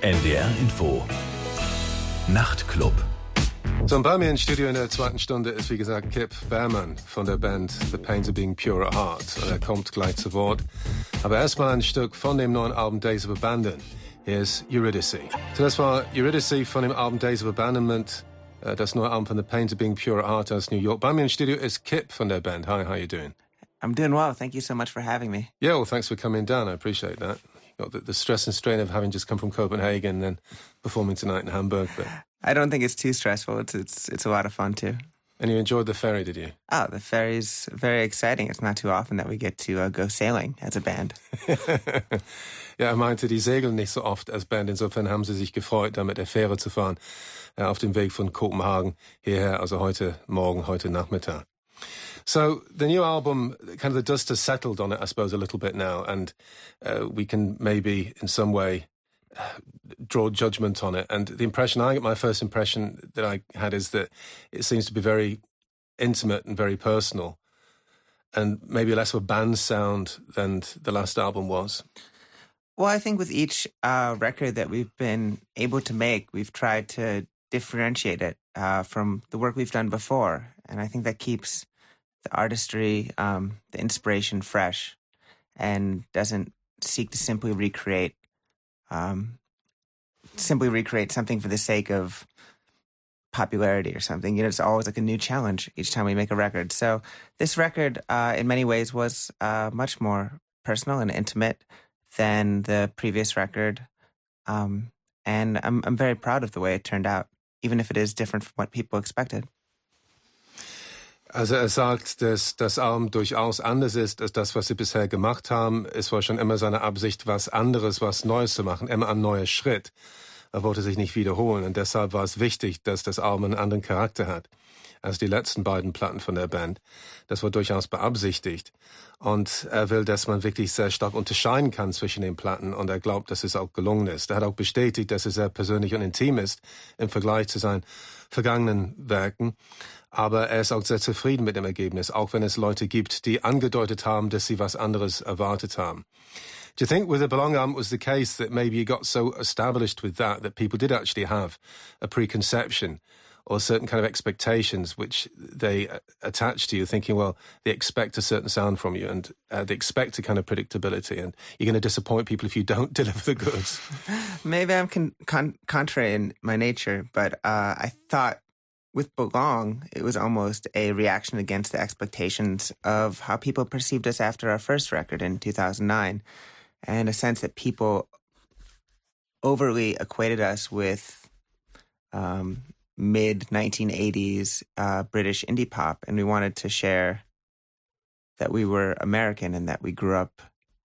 NDR Info. Nachtclub. So, bei mir im Studio in der zweiten Stunde ist, wie gesagt, Kip Behrmann von der Band The Pains of Being Pure at Heart. Und er kommt gleich zu Wort. Aber erstmal ein Stück von dem neuen Album Days of Abandon. Hier ist Eurydice. So, das war Eurydice von dem Album Days of Abandonment. Äh, das neue Album von The Pains of Being Pure at Heart aus New York. Bei mir im Studio ist Kip von der Band. Hi, how you doing? I'm doing well. Thank you so much for having me. Yeah, well, thanks for coming down. I appreciate that. The, the stress and strain of having just come from Copenhagen and then performing tonight in Hamburg. But I don't think it's too stressful. It's it's it's a lot of fun too. and you enjoyed the ferry, did you? Oh, the ferry's very exciting. It's not too often that we get to uh, go sailing as a band. ja, er meinte, die segeln nicht so oft als Band. Insofern haben sie sich gefreut, da mit der Fähre zu fahren, äh, auf dem Weg von Kopenhagen hierher, also heute Morgen, heute Nachmittag. So the new album, kind of the dust has settled on it, I suppose, a little bit now, and uh, we can maybe in some way uh, draw judgment on it. And the impression I get, my first impression that I had is that it seems to be very intimate and very personal, and maybe less of a band sound than the last album was. Well, I think with each uh, record that we've been able to make, we've tried to differentiate it uh, from the work we've done before, and I think that keeps the artistry, um, the inspiration fresh, and doesn't seek to simply recreate, um, simply recreate something for the sake of popularity or something. You know, it's always like a new challenge each time we make a record. So this record, uh, in many ways, was uh, much more personal and intimate than the previous record, um, and I'm I'm very proud of the way it turned out, even if it is different from what people expected. Also er sagt, dass das Album durchaus anders ist als das, was sie bisher gemacht haben. Es war schon immer seine Absicht, was anderes, was Neues zu machen, immer ein neuer Schritt. Er wollte sich nicht wiederholen und deshalb war es wichtig, dass das Album einen anderen Charakter hat als die letzten beiden Platten von der Band. Das war durchaus beabsichtigt. Und er will, dass man wirklich sehr stark unterscheiden kann zwischen den Platten und er glaubt, dass es auch gelungen ist. Er hat auch bestätigt, dass es sehr persönlich und intim ist im Vergleich zu seinen vergangenen Werken. Aber er ist auch sehr zufrieden mit dem Ergebnis, auch wenn es Leute gibt, die angedeutet haben, dass sie was anderes erwartet haben. Do you think with the Belong it was the case that maybe you got so established with that that people did actually have a preconception or certain kind of expectations which they uh, attach to you, thinking, well, they expect a certain sound from you and uh, they expect a kind of predictability, and you're going to disappoint people if you don't deliver the goods. Maybe I'm con- con- contrary in my nature, but uh, I thought with Belong, it was almost a reaction against the expectations of how people perceived us after our first record in 2009, and a sense that people overly equated us with um, mid 1980s uh, British indie pop, and we wanted to share that we were American and that we grew up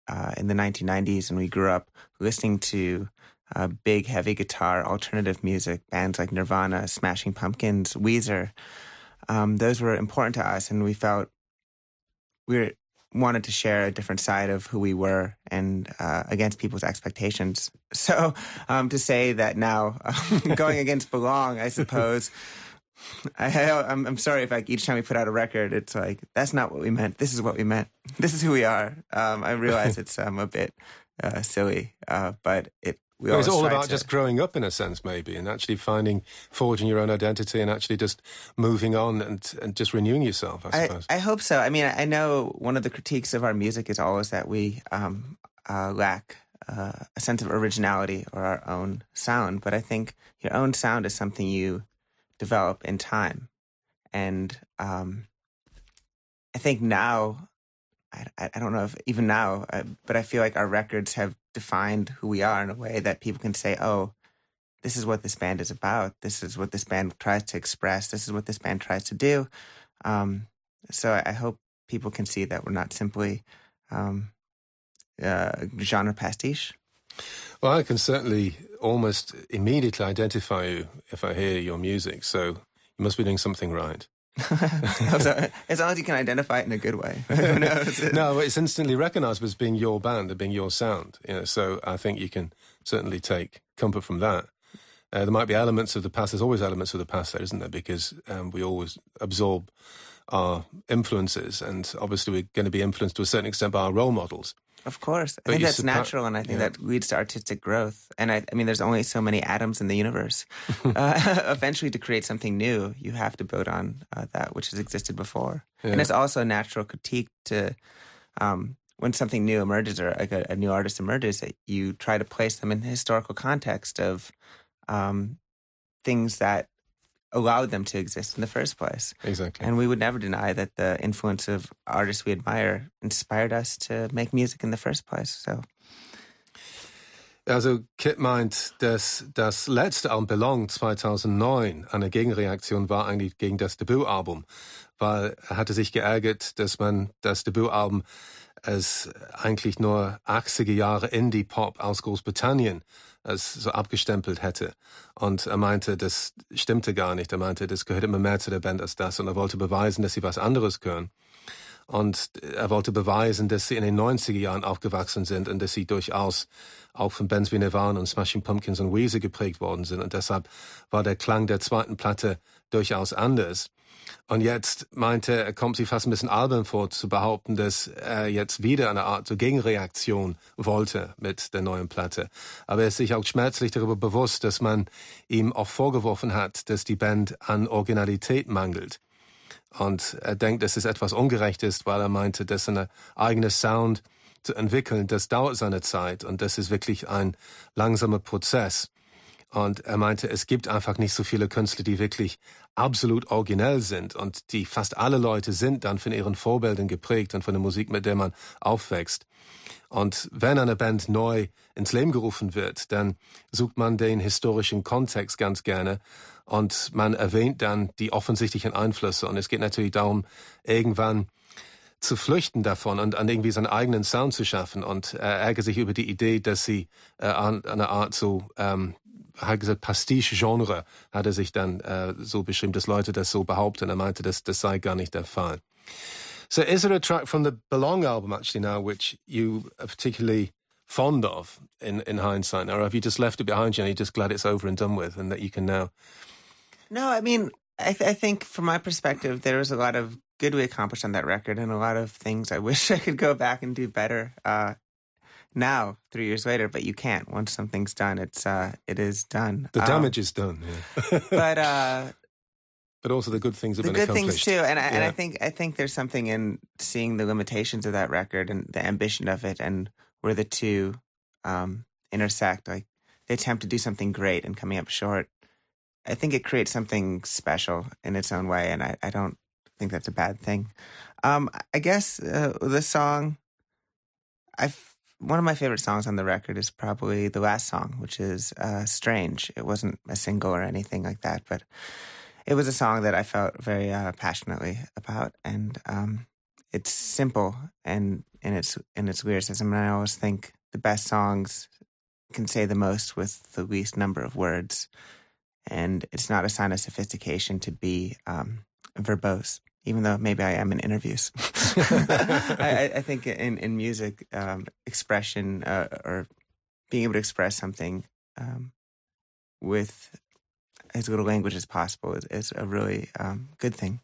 uh, in the 1990s and we grew up listening to uh, big, heavy guitar, alternative music, bands like Nirvana, Smashing Pumpkins, Weezer. Um, those were important to us, and we felt we were, wanted to share a different side of who we were and uh, against people's expectations. So um, to say that now, going against Belong, I suppose. I, I'm, I'm sorry if like each time we put out a record, it's like that's not what we meant. This is what we meant. This is who we are. Um, I realize it's um, a bit uh, silly, uh, but it we Well, it's all about just growing up in a sense, maybe, and actually finding, forging your own identity and actually just moving on and, and just renewing yourself, I I, suppose. I hope so. I mean, I know one of the critiques of our music is always that we um, uh, lack uh, a sense of originality or our own sound. But I think your own sound is something you develop in time. And um, I think now, I, I I don't know if even now, uh, but I feel like our records have defined who we are in a way that people can say, oh, this is what this band is about. This is what this band tries to express. This is what this band tries to do. Um, so I, hope people can see that we're not simply um, uh, genre pastiche. Well, I can certainly almost immediately identify you if I hear your music, so you must be doing something right. As long as you can identify it in a good way. No, it's instantly recognized as being your band and being your sound. You know, so I think you can certainly take comfort from that. Uh, there might be elements of the past. There's always elements of the past there, isn't there? Because um, we always absorb our influences, and obviously we're going to be influenced to a certain extent by our role models. Of course. I but think that's natural, and I think yeah. that leads to artistic growth. And I, I, mean, there's only so many atoms in the universe. uh, eventually, to create something new, you have to build on uh, that which has existed before. Yeah. And it's also a natural critique to, um, when something new emerges or like a, a, new artist emerges, that you try to place them in the historical context of um, things that allowed them to exist in the first place. Exactly. And we would never deny that the influence of artists we admire inspired us to make music in the first place. So. Also Kit meint, dass das letzte Album Belong 2009 eine Gegenreaktion war eigentlich gegen das Debütalbum, weil er hatte sich geärgert, dass man das Debütalbum als eigentlich nur 80er Jahre Indie-Pop aus Großbritannien als so abgestempelt hätte. Und er meinte, das stimmte gar nicht. Er meinte, das gehört immer mehr zu der Band als das. Und er wollte beweisen, dass sie was anderes können. Und er wollte beweisen, dass sie in den 90er Jahren aufgewachsen sind und dass sie durchaus auch von Bands wie Nirvana und Smashing Pumpkins und Weezer geprägt worden sind. Und deshalb war der Klang der zweiten Platte durchaus anders. Und jetzt meinte er, kommt sie fast ein bisschen albern vor, zu behaupten, dass er jetzt wieder eine Art so Gegenreaktion wollte mit der neuen Platte. Aber er ist sich auch schmerzlich darüber bewusst, dass man ihm auch vorgeworfen hat, dass die Band an Originalität mangelt. Und er denkt, dass es etwas ungerecht ist, weil er meinte, dass eine eigene Sound zu entwickeln, das dauert seine Zeit und das ist wirklich ein langsamer Prozess. Und er meinte, es gibt einfach nicht so viele Künstler, die wirklich absolut originell sind und die fast alle Leute sind dann von ihren Vorbildern geprägt und von der Musik, mit der man aufwächst. Und wenn eine Band neu ins Leben gerufen wird, dann sucht man den historischen Kontext ganz gerne und man erwähnt dann die offensichtlichen Einflüsse. Und es geht natürlich darum, irgendwann zu flüchten davon und an irgendwie seinen eigenen Sound zu schaffen. Und er ärgert sich über die Idee, dass sie äh, eine Art so ähm, hat gesagt, Pastiche-Genre hat er sich dann äh, so beschrieben, dass Leute das so behaupten. Er meinte, dass das sei gar nicht der Fall. So is there a track from the Belong album actually now which you are particularly fond of in, in hindsight? Or have you just left it behind you and you're just glad it's over and done with and that you can now? No, I mean, I, th- I think from my perspective, there was a lot of good we accomplished on that record and a lot of things I wish I could go back and do better. Uh, now, three years later, but you can't. Once something's done, it's uh, it is done. The um, damage um, is done. Yeah. but uh, but also the good things have the been good things too. And I, yeah. and I think I think there's something in seeing the limitations of that record and the ambition of it, and where the two um, intersect. Like they attempt to do something great and coming up short. I think it creates something special in its own way, and I, I don't think that's a bad thing. Um, I guess uh, the song I've one of my favorite songs on the record is probably the last song, which is uh, "Strange." It wasn't a single or anything like that, but it was a song that I felt very uh, passionately about, and um, it's simple and in its in its lyricism. And I always think the best songs can say the most with the least number of words, and it's not a sign of sophistication to be um, verbose even though maybe I am in interviews. I, I, think in, in music, um, expression uh, or being able to express something um, with as little language as possible is, is a really um, good thing.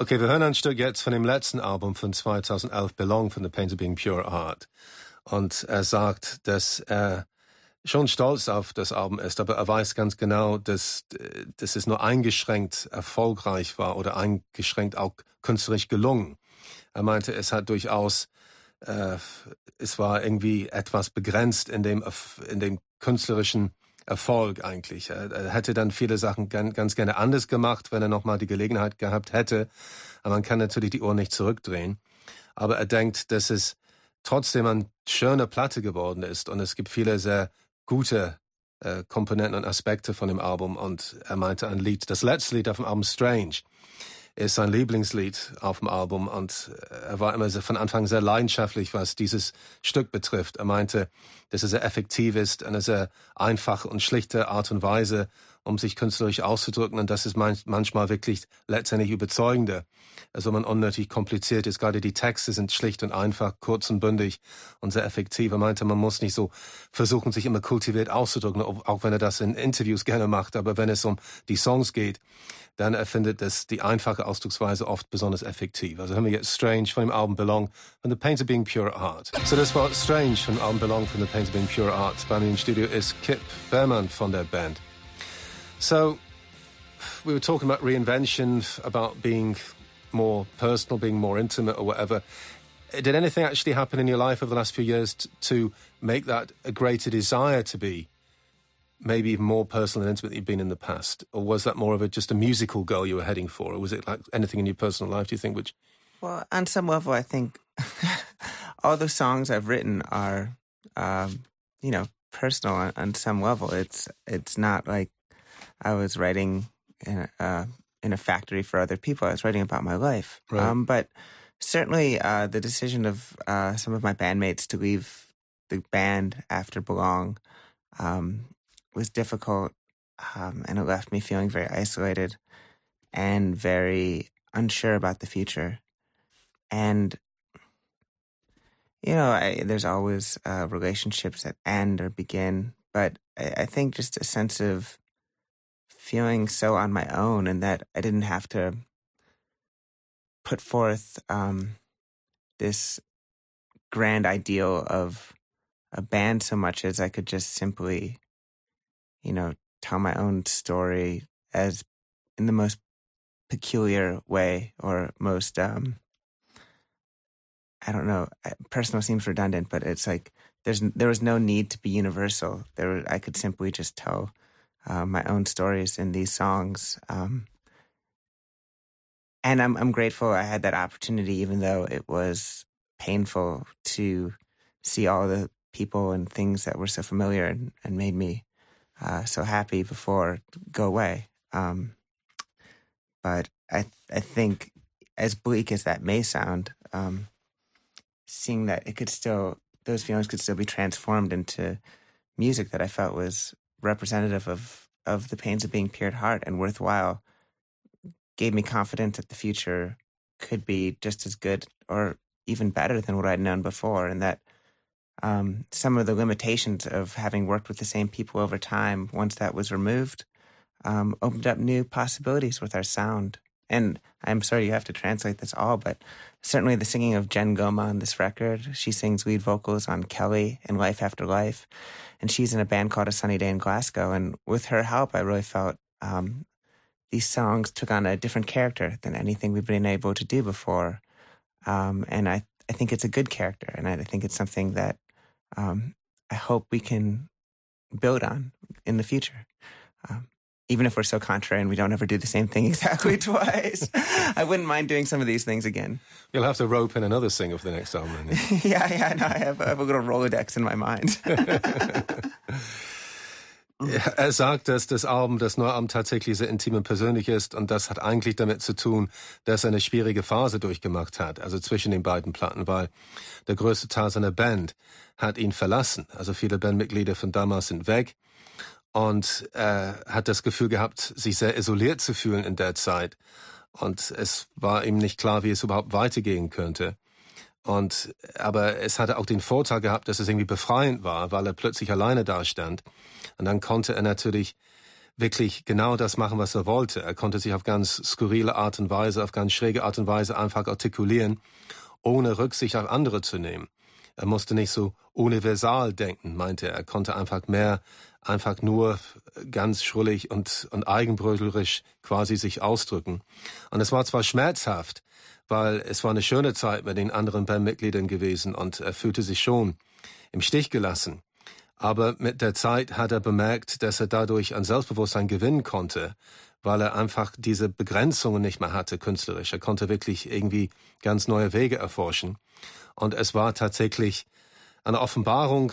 Okay, wir hören ein Stück jetzt von dem letzten Album von 2011, Belong, von The Pains of Being Pure Art. Und er sagt, dass er schon stolz auf das Album ist, aber er weiß ganz genau, dass, dass es nur eingeschränkt erfolgreich war oder eingeschränkt auch künstlerisch gelungen. Er meinte, es hat durchaus, äh, es war irgendwie etwas begrenzt in dem, in dem künstlerischen Erfolg eigentlich. Er hätte dann viele Sachen ganz gerne anders gemacht, wenn er nochmal die Gelegenheit gehabt hätte. Aber man kann natürlich die Uhr nicht zurückdrehen. Aber er denkt, dass es trotzdem eine schöne Platte geworden ist und es gibt viele sehr gute äh, Komponenten und Aspekte von dem Album und er meinte ein Lied, das letzte Lied auf dem Album Strange ist sein Lieblingslied auf dem Album und er war immer von Anfang sehr leidenschaftlich, was dieses Stück betrifft. Er meinte, dass es sehr effektiv ist, eine sehr einfache und schlichte Art und Weise um sich künstlerisch auszudrücken. Und das ist manchmal wirklich letztendlich überzeugender. Also man unnötig kompliziert ist. Gerade die Texte sind schlicht und einfach, kurz und bündig und sehr effektiv. Er meinte, man muss nicht so versuchen, sich immer kultiviert auszudrücken, auch wenn er das in Interviews gerne macht. Aber wenn es um die Songs geht, dann er findet das die einfache Ausdrucksweise oft besonders effektiv. Also haben wir jetzt Strange von dem Album Belong von The Pains of Being Pure Heart. So das war Strange von dem Album Belong von The Pains of Being Pure Heart. Bei mir im Studio ist Kip Behrman von der Band. So we were talking about reinvention, about being more personal, being more intimate or whatever. Did anything actually happen in your life over the last few years to make that a greater desire to be maybe even more personal and intimate than you've been in the past? Or was that more of a just a musical goal you were heading for? Or was it like anything in your personal life, do you think, which Well, on some level I think all the songs I've written are um, you know, personal on, on, some level. It's it's not like I was writing in a, uh, in a factory for other people. I was writing about my life. Right. Um, but certainly uh, the decision of uh, some of my bandmates to leave the band after Belong um, was difficult, um, and it left me feeling very isolated and very unsure about the future. And you know, I, there's always uh, relationships that end or begin, but I, I think just a sense of feeling so on my own, and that I didn't have to put forth um, this grand ideal of a band so much as I could just simply you know, tell my own story as in the most peculiar way or most um I don't know, personal seems redundant, but it's like there's there was no need to be universal. There I could simply just tell uh, my own stories in these songs. Um and I'm I'm grateful I had that opportunity even though it was painful to see all the people and things that were so familiar and, and made me uh, so happy before go away. Um, but I I think as bleak as that may sound, um, seeing that it could still those feelings could still be transformed into music that I felt was representative of of the pains of being pure at heart and worthwhile gave me confidence that the future could be just as good or even better than what I'd known before and that um, some of the limitations of having worked with the same people over time, once that was removed, um, opened up new possibilities with our sound. And I'm sorry you have to translate this all, but certainly the singing of Jen Goma on this record. She sings lead vocals on Kelly and Life After Life. And she's in a band called A Sunny Day in Glasgow. And with her help, I really felt um, these songs took on a different character than anything we've been able to do before. Um, and I, I think it's a good character. And I think it's something that um, I hope we can build on in the future. Um, even if we're so contrary and we don't ever do the same thing exactly twice, I wouldn't mind doing some of these things again. You'll have to rope in another singer for the next album. yeah, yeah, no, I have, I have a little Rolodex in my mind. Er sagt, dass das Album, das neue Album tatsächlich sehr intim und persönlich ist und das hat eigentlich damit zu tun, dass er eine schwierige Phase durchgemacht hat, also zwischen den beiden Platten, weil der größte Teil seiner Band hat ihn verlassen. Also viele Bandmitglieder von damals sind weg und er hat das Gefühl gehabt, sich sehr isoliert zu fühlen in der Zeit und es war ihm nicht klar, wie es überhaupt weitergehen könnte. Und, aber es hatte auch den Vorteil gehabt, dass es irgendwie befreiend war, weil er plötzlich alleine dastand. Und dann konnte er natürlich wirklich genau das machen, was er wollte. Er konnte sich auf ganz skurrile Art und Weise, auf ganz schräge Art und Weise einfach artikulieren, ohne Rücksicht auf andere zu nehmen. Er musste nicht so universal denken, meinte er. Er konnte einfach mehr, einfach nur ganz schrullig und, und eigenbrötlerisch quasi sich ausdrücken. Und es war zwar schmerzhaft, weil es war eine schöne Zeit mit den anderen Bandmitgliedern gewesen und er fühlte sich schon im Stich gelassen. Aber mit der Zeit hat er bemerkt, dass er dadurch an Selbstbewusstsein gewinnen konnte, weil er einfach diese Begrenzungen nicht mehr hatte künstlerisch. Er konnte wirklich irgendwie ganz neue Wege erforschen. Und es war tatsächlich eine Offenbarung,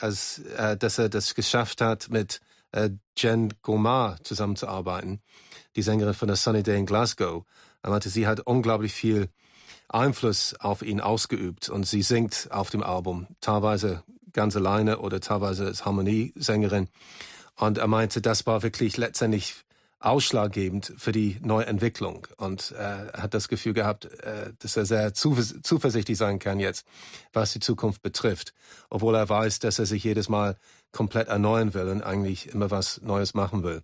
als, äh, dass er das geschafft hat, mit äh, Jen Gomar zusammenzuarbeiten, die Sängerin von der Sunny Day in Glasgow. Er meinte, sie hat unglaublich viel Einfluss auf ihn ausgeübt und sie singt auf dem Album, teilweise ganz alleine oder teilweise als Harmoniesängerin. Und er meinte, das war wirklich letztendlich ausschlaggebend für die Neuentwicklung und äh, hat das Gefühl gehabt, äh, dass er sehr zuversichtlich sein kann jetzt, was die Zukunft betrifft, obwohl er weiß, dass er sich jedes Mal komplett erneuern will und eigentlich immer was Neues machen will.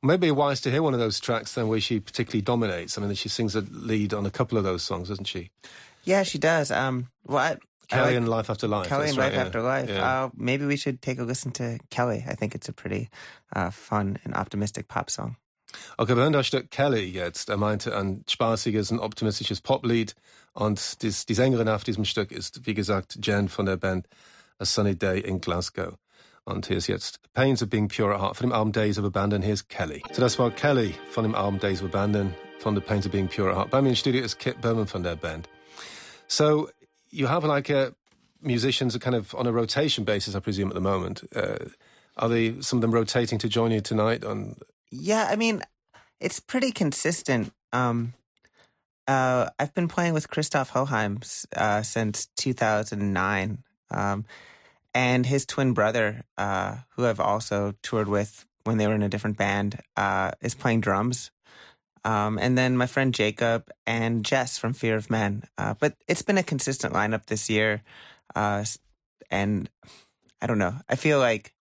Maybe wise to hear one of those tracks then where she particularly dominates. I mean, she sings a lead on a couple of those songs, doesn't she? Yeah, she does. Um, well, I, Kelly like, and Life After Life. Kelly and right, Life yeah. After Life. Yeah. Uh, maybe we should take a listen to Kelly. I think it's a pretty uh, fun and optimistic pop song. Okay, wir das Stück Kelly jetzt. Er meinte ein spaßiges und optimistisches Poplied. Und dies, die Sängerin auf diesem Stück ist, wie gesagt, Jen von der Band A Sunny Day in Glasgow. Und hier ist jetzt Pains of Being Pure at Heart von dem Album Days of Abandon. Hier ist Kelly. So das war Kelly von dem Album Days of Abandon von The Pains of Being Pure at Heart. Bei mir im Studio ist Kip Berman von der Band. So you have like a musicians are kind of on a rotation basis, I presume, at the moment. Uh, are they some of them rotating to join you tonight? On Yeah, I mean, it's pretty consistent. Um, uh, I've been playing with Christoph Hochheim uh, since 2009. Um, and his twin brother, uh, who I've also toured with when they were in a different band, uh, is playing drums. Um, and then my friend Jacob and Jess from Fear of Men. Uh, but it's been a consistent lineup this year. Uh, and I don't know. I feel like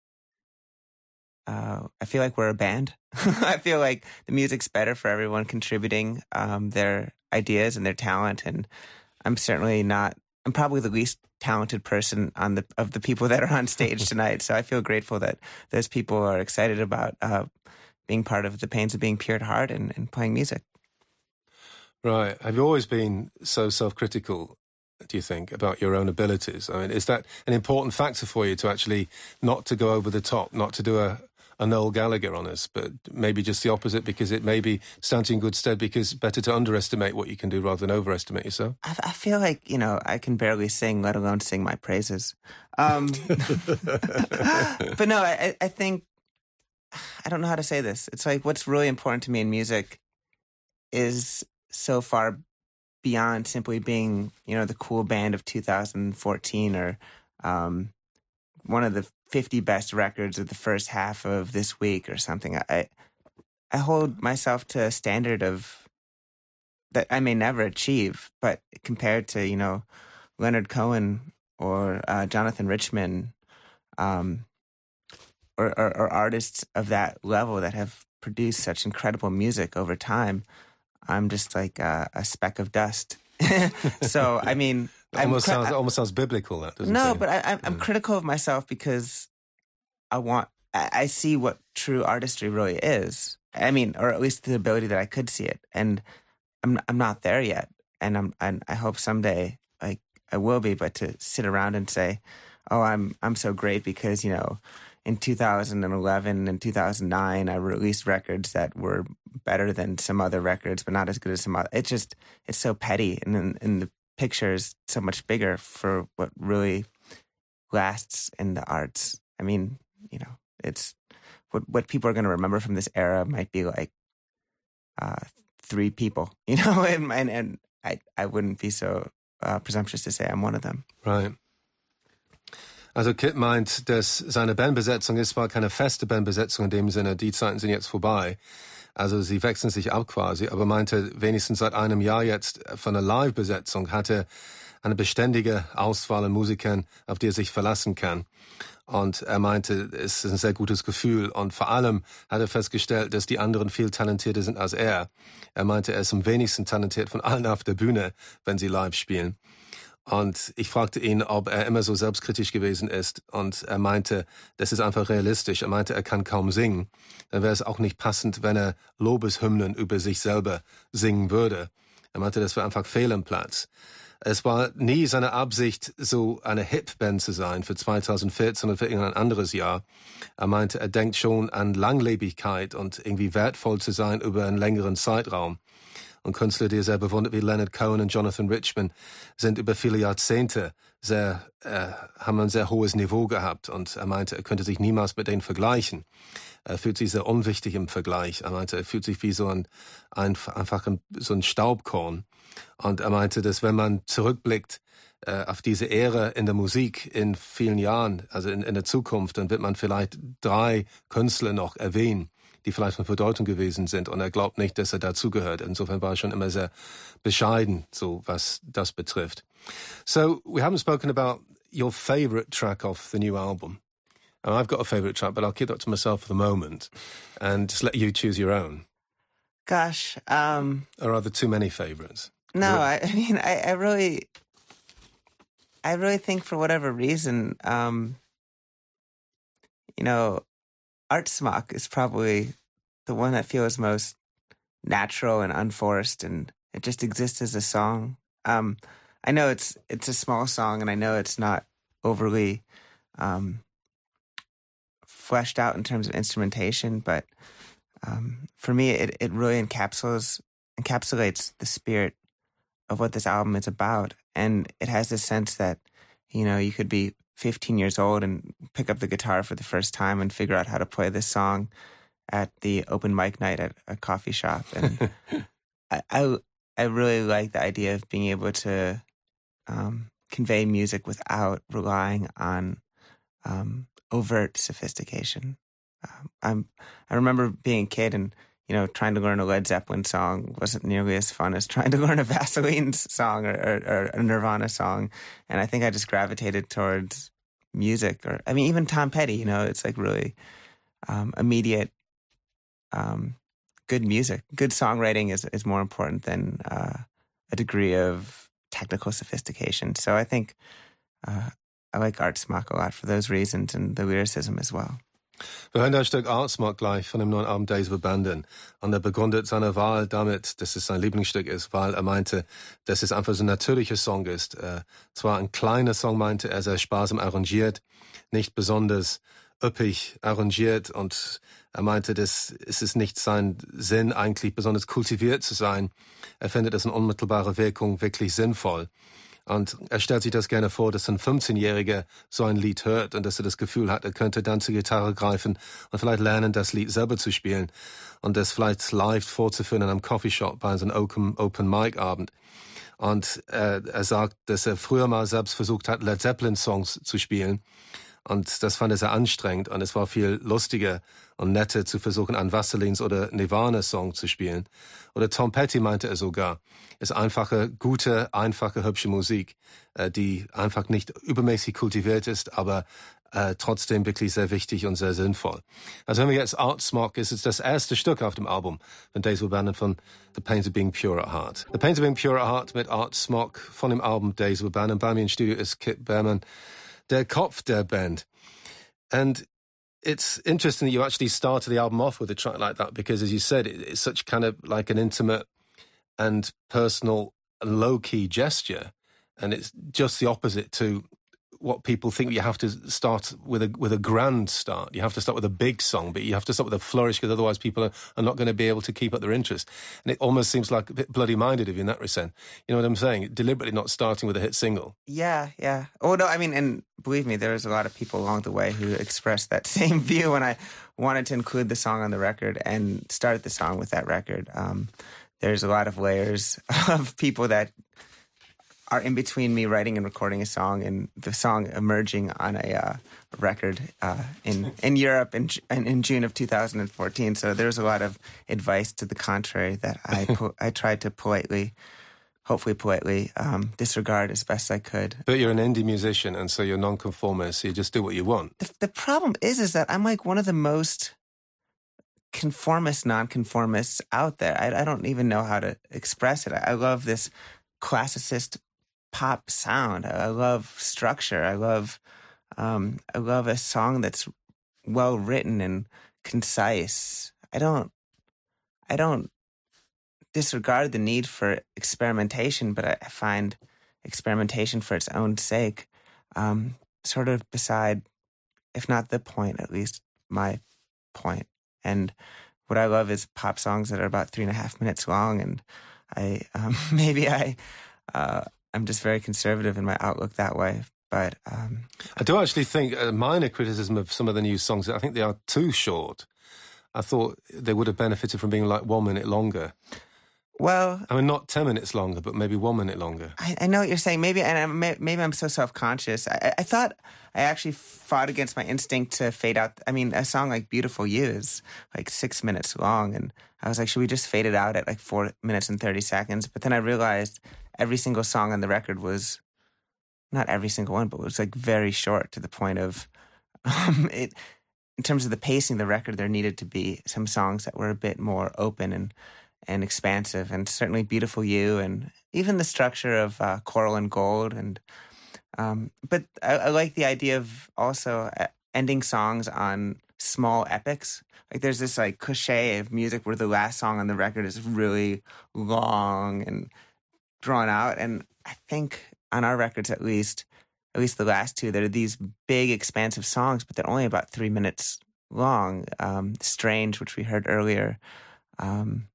uh, I feel like we're a band. I feel like the music's better for everyone contributing um, their ideas and their talent. And I'm certainly not. I'm probably the least talented person on the of the people that are on stage tonight. So I feel grateful that those people are excited about uh, being part of the pains of being pure at heart and, and playing music. Right. Have you always been so self-critical? Do you think about your own abilities? I mean, is that an important factor for you to actually not to go over the top, not to do a, a Noel Gallagher on us, but maybe just the opposite because it maybe stands you in good stead because better to underestimate what you can do rather than overestimate yourself? I, I feel like, you know, I can barely sing, let alone sing my praises. Um, but no, I, I think, I don't know how to say this. It's like what's really important to me in music is so far beyond simply being, you know, the cool band of 2014 or um, one of the 50 best records of the first half of this week or something. I I hold myself to a standard of that I may never achieve, but compared to, you know, Leonard Cohen or uh, Jonathan Richman, um, or, or, or artists of that level that have produced such incredible music over time, I'm just like a, a speck of dust. so I mean, almost I'm, sounds almost sounds biblical. That doesn't no, but I, I'm, I'm critical of myself because I want I, I see what true artistry really is. I mean, or at least the ability that I could see it, and I'm I'm not there yet, and I'm and I hope someday like I will be. But to sit around and say, "Oh, I'm I'm so great because you know." In 2011 and 2009, I released records that were better than some other records, but not as good as some other. It's just, it's so petty, and and the picture is so much bigger for what really lasts in the arts. I mean, you know, it's what what people are going to remember from this era might be like uh, three people, you know, and and, and I I wouldn't be so uh, presumptuous to say I'm one of them. Right. Also Kip meint, dass seine Bandbesetzung ist zwar keine feste Bandbesetzung in dem Sinne, die Zeiten sind jetzt vorbei. Also sie wechseln sich ab quasi, aber meinte, wenigstens seit einem Jahr jetzt von der Live-Besetzung hatte eine beständige Auswahl an Musikern, auf die er sich verlassen kann. Und er meinte, es ist ein sehr gutes Gefühl. Und vor allem hat er festgestellt, dass die anderen viel talentierter sind als er. Er meinte, er ist am wenigsten talentiert von allen auf der Bühne, wenn sie live spielen. Und ich fragte ihn, ob er immer so selbstkritisch gewesen ist. Und er meinte, das ist einfach realistisch. Er meinte, er kann kaum singen. Dann wäre es auch nicht passend, wenn er Lobeshymnen über sich selber singen würde. Er meinte, das wäre einfach fehl am Platz. Es war nie seine Absicht, so eine Hip-Band zu sein für 2014 oder für irgendein anderes Jahr. Er meinte, er denkt schon an Langlebigkeit und irgendwie wertvoll zu sein über einen längeren Zeitraum. Und Künstler, die er sehr bewundert, wie Leonard Cohen und Jonathan Richman, sind über viele Jahrzehnte sehr, äh, haben ein sehr hohes Niveau gehabt. Und er meinte, er könnte sich niemals mit denen vergleichen. Er fühlt sich sehr unwichtig im Vergleich. Er meinte, er fühlt sich wie so ein, ein einfach ein, so ein Staubkorn. Und er meinte, dass wenn man zurückblickt äh, auf diese Ära in der Musik in vielen Jahren, also in, in der Zukunft, dann wird man vielleicht drei Künstler noch erwähnen, die vielleicht von Bedeutung gewesen sind. Und er glaubt nicht, dass er dazugehört. Insofern war er schon immer sehr bescheiden, so was das betrifft. So, we haven't spoken about your favorite track off the new album. And I've got a favorite track, but I'll keep that to myself for the moment and just let you choose your own. Gosh, um, or are there too many favorites? No, I, I mean, I, I, really, I really think for whatever reason, um, you know, Art Smock is probably the one that feels most natural and unforced, and it just exists as a song. Um, I know it's it's a small song, and I know it's not overly um, fleshed out in terms of instrumentation, but um, for me, it, it really encapsulates encapsulates the spirit of what this album is about, and it has this sense that you know you could be 15 years old and pick up the guitar for the first time and figure out how to play this song at the open mic night at a coffee shop. And I, I, I really like the idea of being able to um, convey music without relying on um, overt sophistication. Um, I'm I remember being a kid and you know, trying to learn a Led Zeppelin song wasn't nearly as fun as trying to learn a Vaseline song or, or, or, a Nirvana song. And I think I just gravitated towards music or, I mean, even Tom Petty, you know, it's like really um, immediate, um, good music. Good songwriting is, is more important than uh, a degree of technical sophistication. So I think uh, I like Art Smock a lot for those reasons and the lyricism as well. Wir hören das Stück Artsmark gleich von dem neuen Album Days of Abandon. Und er begründet seine Wahl damit, dass es sein Lieblingsstück ist, weil er meinte, dass es einfach so ein natürlicher Song ist. Äh, zwar ein kleiner Song, meinte er, sehr sparsam arrangiert, nicht besonders üppig arrangiert und er meinte, dass es ist nicht sein Sinn, eigentlich besonders kultiviert zu sein. Er findet es in unmittelbarer Wirkung wirklich sinnvoll. Und er stellt sich das gerne vor, dass ein 15-Jähriger so ein Lied hört und dass er das Gefühl hat, er könnte dann zur Gitarre greifen und vielleicht lernen, das Lied selber zu spielen und das vielleicht live vorzuführen in einem Coffeeshop bei so einem Open, Open Mic Abend. Und äh, er sagt, dass er früher mal selbst versucht hat, Led Zeppelin Songs zu spielen. Und das fand er sehr anstrengend und es war viel lustiger und netter zu versuchen, einen Vasselins oder Nirvana Song zu spielen. Oder Tom Petty meinte er sogar, ist einfache, gute, einfache, hübsche Musik, äh, die einfach nicht übermäßig kultiviert ist, aber äh, trotzdem wirklich sehr wichtig und sehr sinnvoll. Also wenn wir jetzt Art Smock ist es das erste Stück auf dem Album von Days of Abandon von The Pains of Being Pure at Heart. The Pains of Being Pure at Heart mit Art Smock von dem Album Days of Abandon. Bei mir im Studio ist Kit Behrman, der Kopf der Band. And it's interesting that you actually started the album off with a track like that because, as you said, it's such kind of like an intimate and personal low key gesture. And it's just the opposite to what people think you have to start with a with a grand start. You have to start with a big song, but you have to start with a flourish because otherwise people are, are not going to be able to keep up their interest. And it almost seems like a bit bloody minded of you in that sense. You know what I'm saying? Deliberately not starting with a hit single. Yeah, yeah. Oh no, I mean, and believe me, there's a lot of people along the way who expressed that same view when I wanted to include the song on the record and started the song with that record. Um, there's a lot of layers of people that are in between me writing and recording a song and the song emerging on a uh, record uh, in in Europe in, in June of 2014. So there's a lot of advice to the contrary that I I tried to politely. Hopefully, politely um, disregard as best I could. But you're an indie musician, and so you're nonconformist. So you just do what you want. The, the problem is, is that I'm like one of the most conformist nonconformists out there. I, I, don't even know how to express it. I, I love this classicist pop sound. I love structure. I love um, I love a song that's well written and concise. I don't I don't disregard the need for experimentation, but I, find experimentation for its own sake um, sort of beside, if not the point, at least my point. And what I love is pop songs that are about three and a half minutes long, and I um, maybe I uh, I'm just very conservative in my outlook that way. But um, I do actually think a minor criticism of some of the new songs. I think they are too short. I thought they would have benefited from being like one minute longer. Well, I mean, not 10 minutes longer, but maybe one minute longer. I, I know what you're saying. Maybe, and I'm, maybe I'm so self conscious. I, I thought I actually fought against my instinct to fade out. I mean, a song like Beautiful You is like six minutes long. And I was like, should we just fade it out at like four minutes and 30 seconds? But then I realized every single song on the record was not every single one, but it was like very short to the point of um, it. In terms of the pacing of the record, there needed to be some songs that were a bit more open and and expansive, and certainly "Beautiful You," and even the structure of uh, "Coral and Gold." And um, but I, I, like the idea of also uh, ending songs on small epics. Like there's this like cliche of music where the last song on the record is really long and drawn out, and I think on our records at least, at least the last two, there are these big expansive songs, but they're only about three minutes long. Um, Strange, which we heard earlier. Um,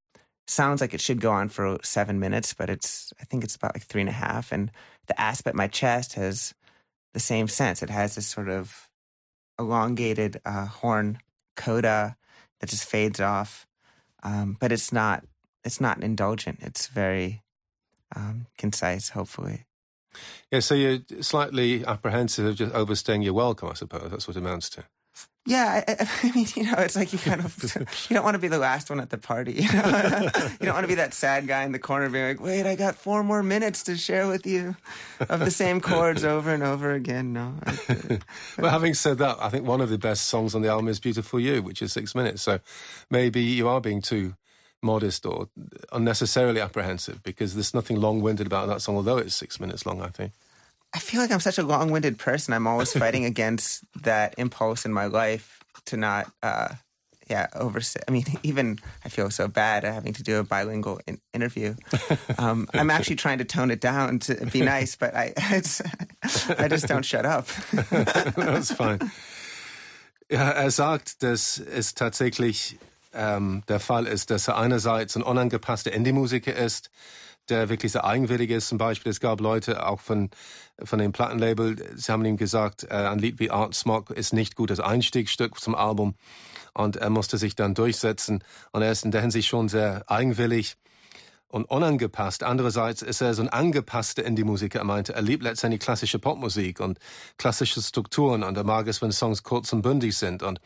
sounds like it should go on for seven minutes, but it's I think it's about like three and a half. And the asp at my chest has the same sense. It has this sort of elongated uh, horn coda that just fades off, um, but it's not it's not indulgent. It's very um, concise, hopefully. Yeah, so you're slightly apprehensive of just overstaying your welcome, I suppose. That's what it amounts to. Yeah, I, I, mean, you know, it's like you kind of you don't want to be the last one at the party. You, know? you don't want to be that sad guy in the corner being like, "Wait, I got four more minutes to share with you of the same chords over and over again." No. well, having said that, I think one of the best songs on the album is "Beautiful You," which is six minutes. So maybe you are being too modest or unnecessarily apprehensive because there's nothing long-winded about that song, although it's six minutes long. I think. I feel like I'm such a long-winded person. I'm always fighting against that impulse in my life to not, uh, yeah, over. I mean, even I feel so bad at having to do a bilingual in- interview. Um, I'm actually trying to tone it down to be nice, but I, I just don't shut up. That's fine. Ja, er sagt, dass es tatsächlich ähm, der Fall ist, dass er einerseits ein unangepasster Indie-Musiker ist, der wirklich sehr eigenwillig ist. Zum Beispiel, es gab Leute auch von, von dem Plattenlabel, sie haben ihm gesagt, äh, ein Lied wie Art Smog ist nicht gut als Einstiegsstück zum Album. Und er musste sich dann durchsetzen. Und er ist in der Hinsicht schon sehr eigenwillig und unangepasst. Andererseits ist er so ein angepasster Indie-Musiker. Er meinte, er liebt letztendlich klassische Popmusik und klassische Strukturen. Und er mag es, wenn Songs kurz und bündig sind. Und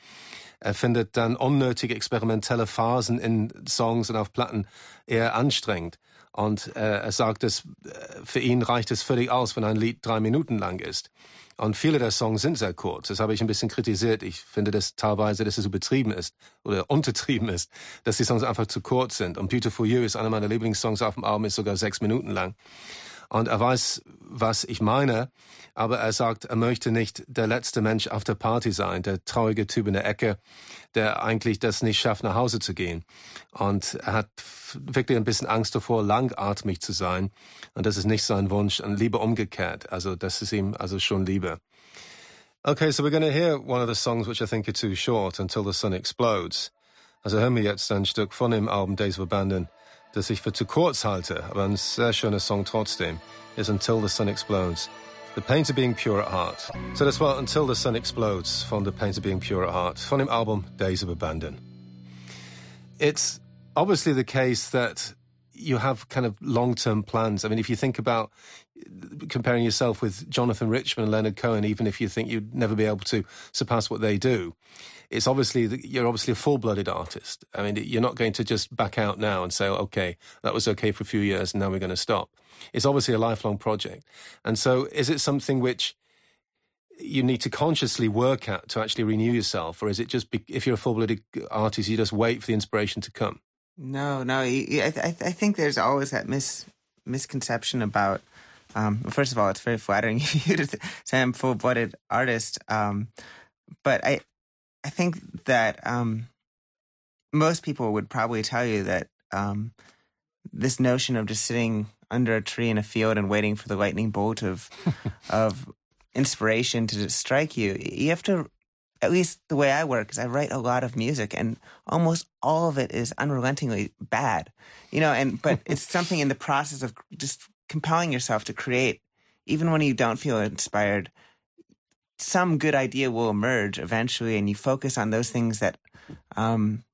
er findet dann unnötige experimentelle Phasen in Songs und auf Platten eher anstrengend. Und äh, er sagt, dass äh, für ihn reicht es völlig aus, wenn ein Lied drei Minuten lang ist. Und viele der Songs sind sehr kurz. Das habe ich ein bisschen kritisiert. Ich finde das teilweise, dass es so betrieben ist oder untertrieben ist, dass die Songs einfach zu kurz sind. Und Beautiful You ist einer meiner Lieblingssongs auf dem Album, ist sogar sechs Minuten lang. Und er weiß, was ich meine, aber er sagt, er möchte nicht der letzte Mensch auf der Party sein, der traurige Typ in der Ecke, der eigentlich das nicht schafft, nach Hause zu gehen. Und er hat wirklich ein bisschen Angst davor, langatmig zu sein. Und das ist nicht sein Wunsch. Und lieber umgekehrt. Also das ist ihm also schon lieber. Okay, so we're to hear one of the songs which I think are too short, Until the Sun Explodes. Also hören wir jetzt ein Stück von dem Album Days of Abandon das ich für zu kurz halte, aber ein sehr schöner Song trotzdem, ist Until the Sun Explodes. The Pains of Being Pure at Heart. So das war Until the Sun Explodes von The Pains of Being Pure at Heart von dem Album Days of Abandon. It's obviously the case that you have kind of long-term plans. I mean, if you think about comparing yourself with Jonathan Richman and Leonard Cohen, even if you think you'd never be able to surpass what they do, it's obviously you're obviously a full-blooded artist. I mean, you're not going to just back out now and say, "Okay, that was okay for a few years, and now we're going to stop." It's obviously a lifelong project, and so is it something which you need to consciously work at to actually renew yourself, or is it just if you're a full-blooded artist, you just wait for the inspiration to come? No, no. I, I, I think there's always that mis, misconception about. Um, well, first of all, it's very flattering of you to say I'm full-blooded artist, um, but I I think that um, most people would probably tell you that um, this notion of just sitting under a tree in a field and waiting for the lightning bolt of of inspiration to strike you, you have to. At least the way I work is I write a lot of music, and almost all of it is unrelentingly bad, you know. And but it's something in the process of just compelling yourself to create, even when you don't feel inspired some good idea will emerge eventually, and you focus on those things that um,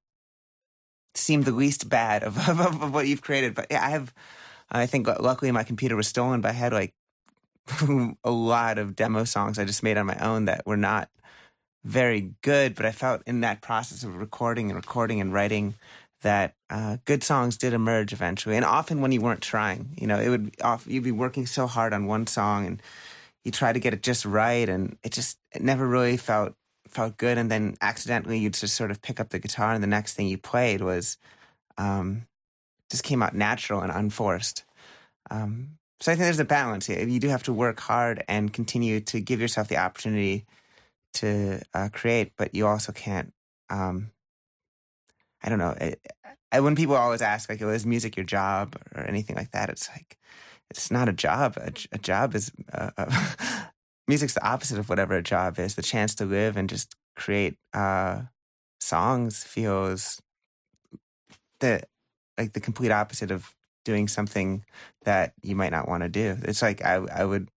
seem the least bad of, of, of what you've created. But yeah, I have, I think luckily my computer was stolen, but I had like a lot of demo songs I just made on my own that were not very good. But I felt in that process of recording and recording and writing that uh, good songs did emerge eventually. And often when you weren't trying, you know, it would off, you'd be working so hard on one song and you try to get it just right, and it just it never really felt felt good. And then accidentally, you'd just sort of pick up the guitar, and the next thing you played was um, just came out natural and unforced. Um, so I think there's a balance here. You do have to work hard and continue to give yourself the opportunity to uh, create, but you also can't. Um, I don't know. It, I, when people always ask, like, oh, "Is music your job?" or anything like that, it's like it's not a job. A, a job is uh, uh, music's the opposite of whatever a job is. The chance to live and just create uh, songs feels the like the complete opposite of doing something that you might not want to do. It's like I I would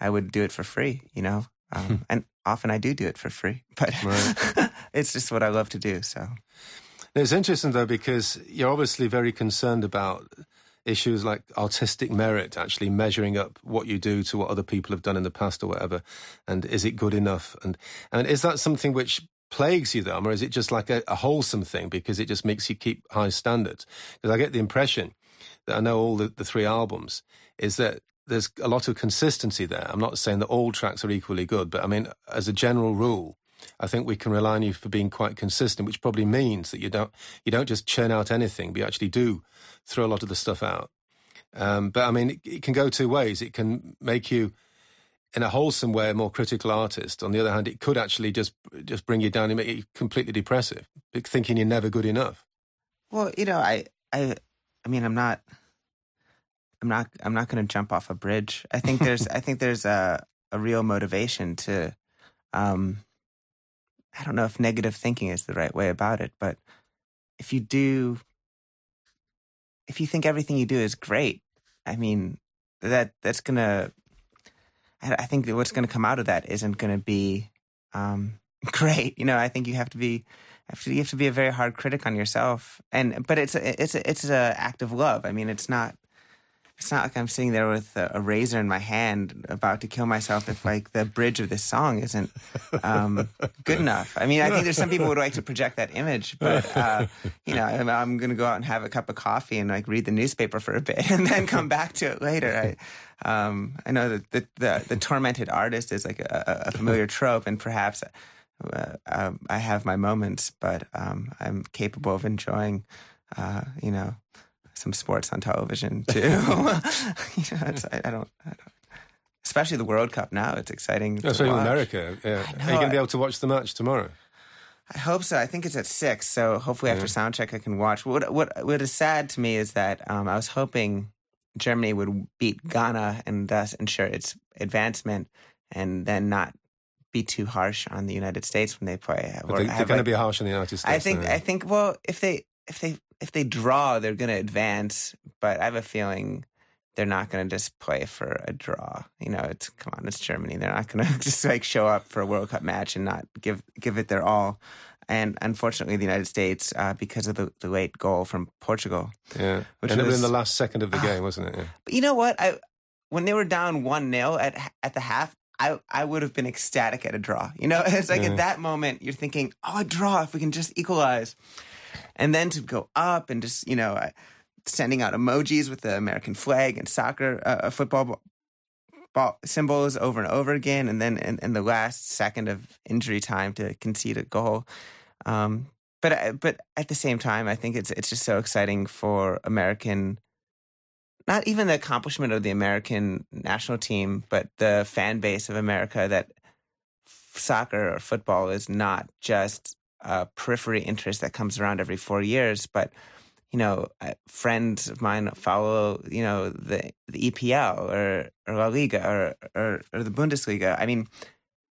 I would do it for free, you know, um, and often I do do it for free, but right. it's just what I love to do. So. It's interesting though because you're obviously very concerned about issues like artistic merit, actually measuring up what you do to what other people have done in the past or whatever, and is it good enough? And and is that something which plagues you, though, or is it just like a, a wholesome thing because it just makes you keep high standards? Because I get the impression that I know all the, the three albums is that there's a lot of consistency there. I'm not saying that all tracks are equally good, but I mean, as a general rule, I think we can rely on you for being quite consistent, which probably means that you don't you don't just churn out anything, but you actually do throw a lot of the stuff out. Um, but I mean, it, it, can go two ways. It can make you, in a wholesome way, a more critical artist. On the other hand, it could actually just just bring you down and make you completely depressive, thinking you're never good enough. Well, you know, I I I mean, I'm not. I'm not. I'm not going to jump off a bridge. I think there's. I think there's a a real motivation to um, I don't know if negative thinking is the right way about it, but if you do, if you think everything you do is great, I mean, that that's gonna. I think that what's going to come out of that isn't going to be um, great. You know, I think you have to be you have to be a very hard critic on yourself, and but it's a, it's a, it's an act of love. I mean, it's not it's not like I'm sitting there with a, a, razor in my hand about to kill myself if like the bridge of this song isn't um, good enough. I mean, I think there's some people who would like to project that image, but uh, you know, I'm, I'm going to go out and have a cup of coffee and like read the newspaper for a bit and then come back to it later. I, um, I know that the, the, the, tormented artist is like a, a familiar trope, and perhaps uh, uh, I have my moments, but um, I'm capable of enjoying, uh, you know some sports on television too. you know, I, I, don't, I, don't, especially the World Cup now. It's exciting. That's in America. Yeah. Are you going to be able to watch the match tomorrow? I hope so. I think it's at six, so hopefully after sound check I can watch. What what what is sad to me is that um, I was hoping Germany would beat Ghana and thus ensure its advancement, and then not be too harsh on the United States when they play. But they, are going to be harsh on the United States. I think. I think. Well, if they if they if they draw, they're going to advance. But I have a feeling they're not going to just play for a draw. You know, it's come on, it's Germany. They're not going to just like show up for a World Cup match and not give give it their all. And unfortunately, the United States, uh, because of the, the, late goal from Portugal, yeah, which and was, it was in the last second of the game, wasn't it? Yeah. But you know what? I when they were down one 0 at at the half, I, I would have been ecstatic at a draw. You know, it's like yeah. at that moment you're thinking, oh, a draw if we can just equalize and then to go up and just you know sending out emojis with the American flag and soccer uh, uh football ball symbols over and over again, and then in, in, the last second of injury time to concede a goal. Um, but uh, but at the same time, I think it's it's just so exciting for American. Not even the accomplishment of the American national team, but the fan base of America that soccer or football is not just a periphery interest that comes around every four years, but you know, friends of mine follow, you know, the the EPL or, or La Liga or, or, or the Bundesliga. I mean,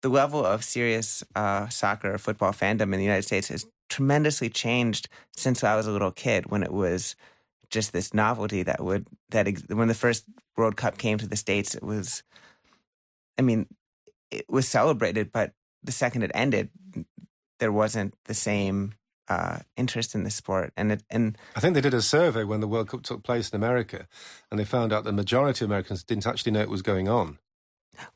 the level of serious uh, soccer or football fandom in the United States has tremendously changed since I was a little kid. When it was just this novelty that would that when the first World Cup came to the states, it was, I mean, it was celebrated, but the second it ended, there wasn't the same uh, interest in the sport. And it, and I think they did a survey when the World Cup took place in America, and they found out the majority of Americans didn't actually know it was going on.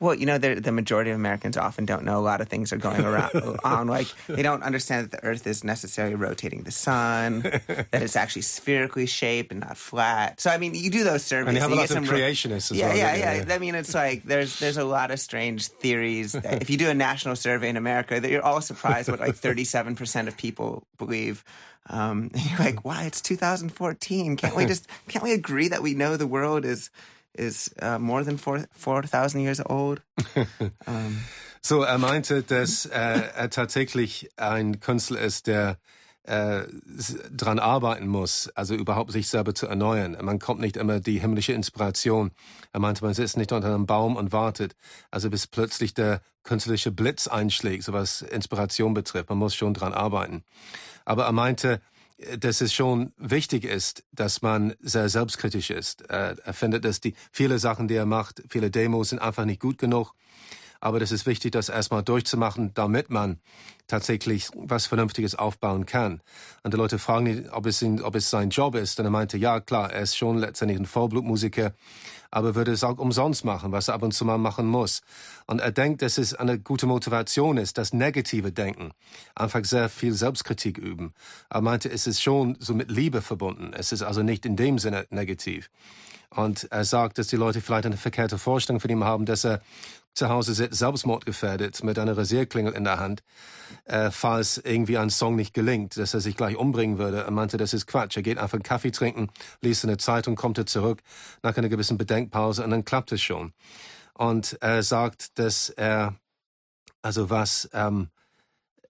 Well, you know, the majority of Americans often don't know a lot of things are going around on. Like they don't understand that the Earth is necessarily rotating the sun, that it's actually spherically shaped and not flat. So, I mean, you do those surveys. And you have you a lot of creationists as yeah, well. Yeah, yeah, yeah. I mean, it's like there's there's a lot of strange theories. That if you do a national survey in America, that you're all surprised what like 37 percent of people believe. Um, you're like, why? It's 2014. Can't we just can't we agree that we know the world is is uh, more than 4.000 years old. um. So, er meinte, dass äh, er tatsächlich ein Künstler ist, der äh, dran arbeiten muss, also überhaupt sich selber zu erneuern. Man kommt nicht immer die himmlische Inspiration. Er meinte, man sitzt nicht unter einem Baum und wartet, also bis plötzlich der künstlerische Blitz einschlägt, so was Inspiration betrifft. Man muss schon dran arbeiten. Aber er meinte, dass es schon wichtig ist, dass man sehr selbstkritisch ist. Er findet, dass die viele Sachen, die er macht, viele Demos sind einfach nicht gut genug. Aber das ist wichtig, das erstmal durchzumachen, damit man tatsächlich was Vernünftiges aufbauen kann. Und die Leute fragen ihn, ob es, ihn, ob es sein Job ist. Und er meinte, ja, klar, er ist schon letztendlich ein Vollblutmusiker, aber würde es auch umsonst machen, was er ab und zu mal machen muss. Und er denkt, dass es eine gute Motivation ist, das negative Denken. Einfach sehr viel Selbstkritik üben. Er meinte, es ist schon so mit Liebe verbunden. Es ist also nicht in dem Sinne negativ. Und er sagt, dass die Leute vielleicht eine verkehrte Vorstellung von ihm haben, dass er zu Hause sitzt, selbstmordgefährdet, mit einer Rasierklingel in der Hand, äh, falls irgendwie ein Song nicht gelingt, dass er sich gleich umbringen würde. Er meinte, das ist Quatsch. Er geht einfach einen Kaffee trinken, liest eine Zeitung, kommt er zurück, nach einer gewissen Bedenkpause und dann klappt es schon. Und er sagt, dass er, also was ähm,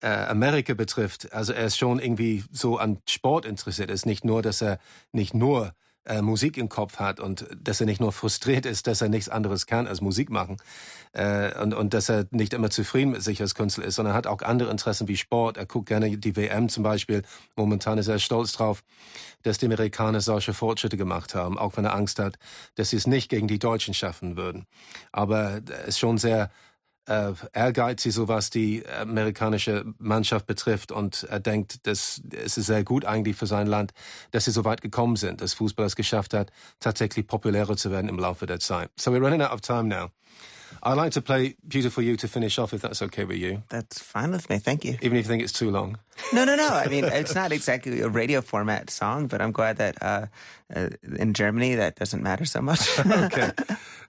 äh, Amerika betrifft, also er ist schon irgendwie so an Sport interessiert. Es ist nicht nur, dass er nicht nur äh, Musik im Kopf hat und dass er nicht nur frustriert ist, dass er nichts anderes kann als Musik machen äh, und, und dass er nicht immer zufrieden mit sich als Künstler ist, sondern er hat auch andere Interessen wie Sport. Er guckt gerne die WM zum Beispiel. Momentan ist er stolz drauf, dass die Amerikaner solche Fortschritte gemacht haben, auch wenn er Angst hat, dass sie es nicht gegen die Deutschen schaffen würden. Aber er ist schon sehr äh, ehrgeizig, so was die amerikanische Mannschaft betrifft. Und er denkt, dass es ist sehr gut eigentlich für sein Land, dass sie so weit gekommen sind, dass Fußball es geschafft hat, tatsächlich populärer zu werden im Laufe der Zeit. So we're running out of time now. I'd like to play Beautiful You to finish off, if that's okay with you. That's fine with me. Thank you. Even if you think it's too long. No, no, no. I mean, it's not exactly a radio format song, but I'm glad that uh, uh, in Germany that doesn't matter so much. okay.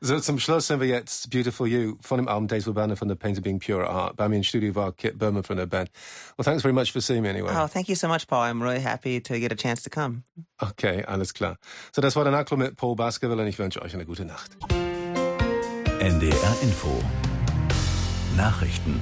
So zum Schluss sind wir jetzt Beautiful You von dem Album Days of Abandon von The Pains of Being Pure at Heart. Bei mir im Studio war Kip Berman von der Band. Well, thanks very much for seeing me anyway. Oh, thank you so much, Paul. I'm really happy to get a chance to come. Okay, alles klar. So, das war der Nachtclub mit Paul Baskerville und ich wünsche euch eine gute Nacht. NDR Info. Nachrichten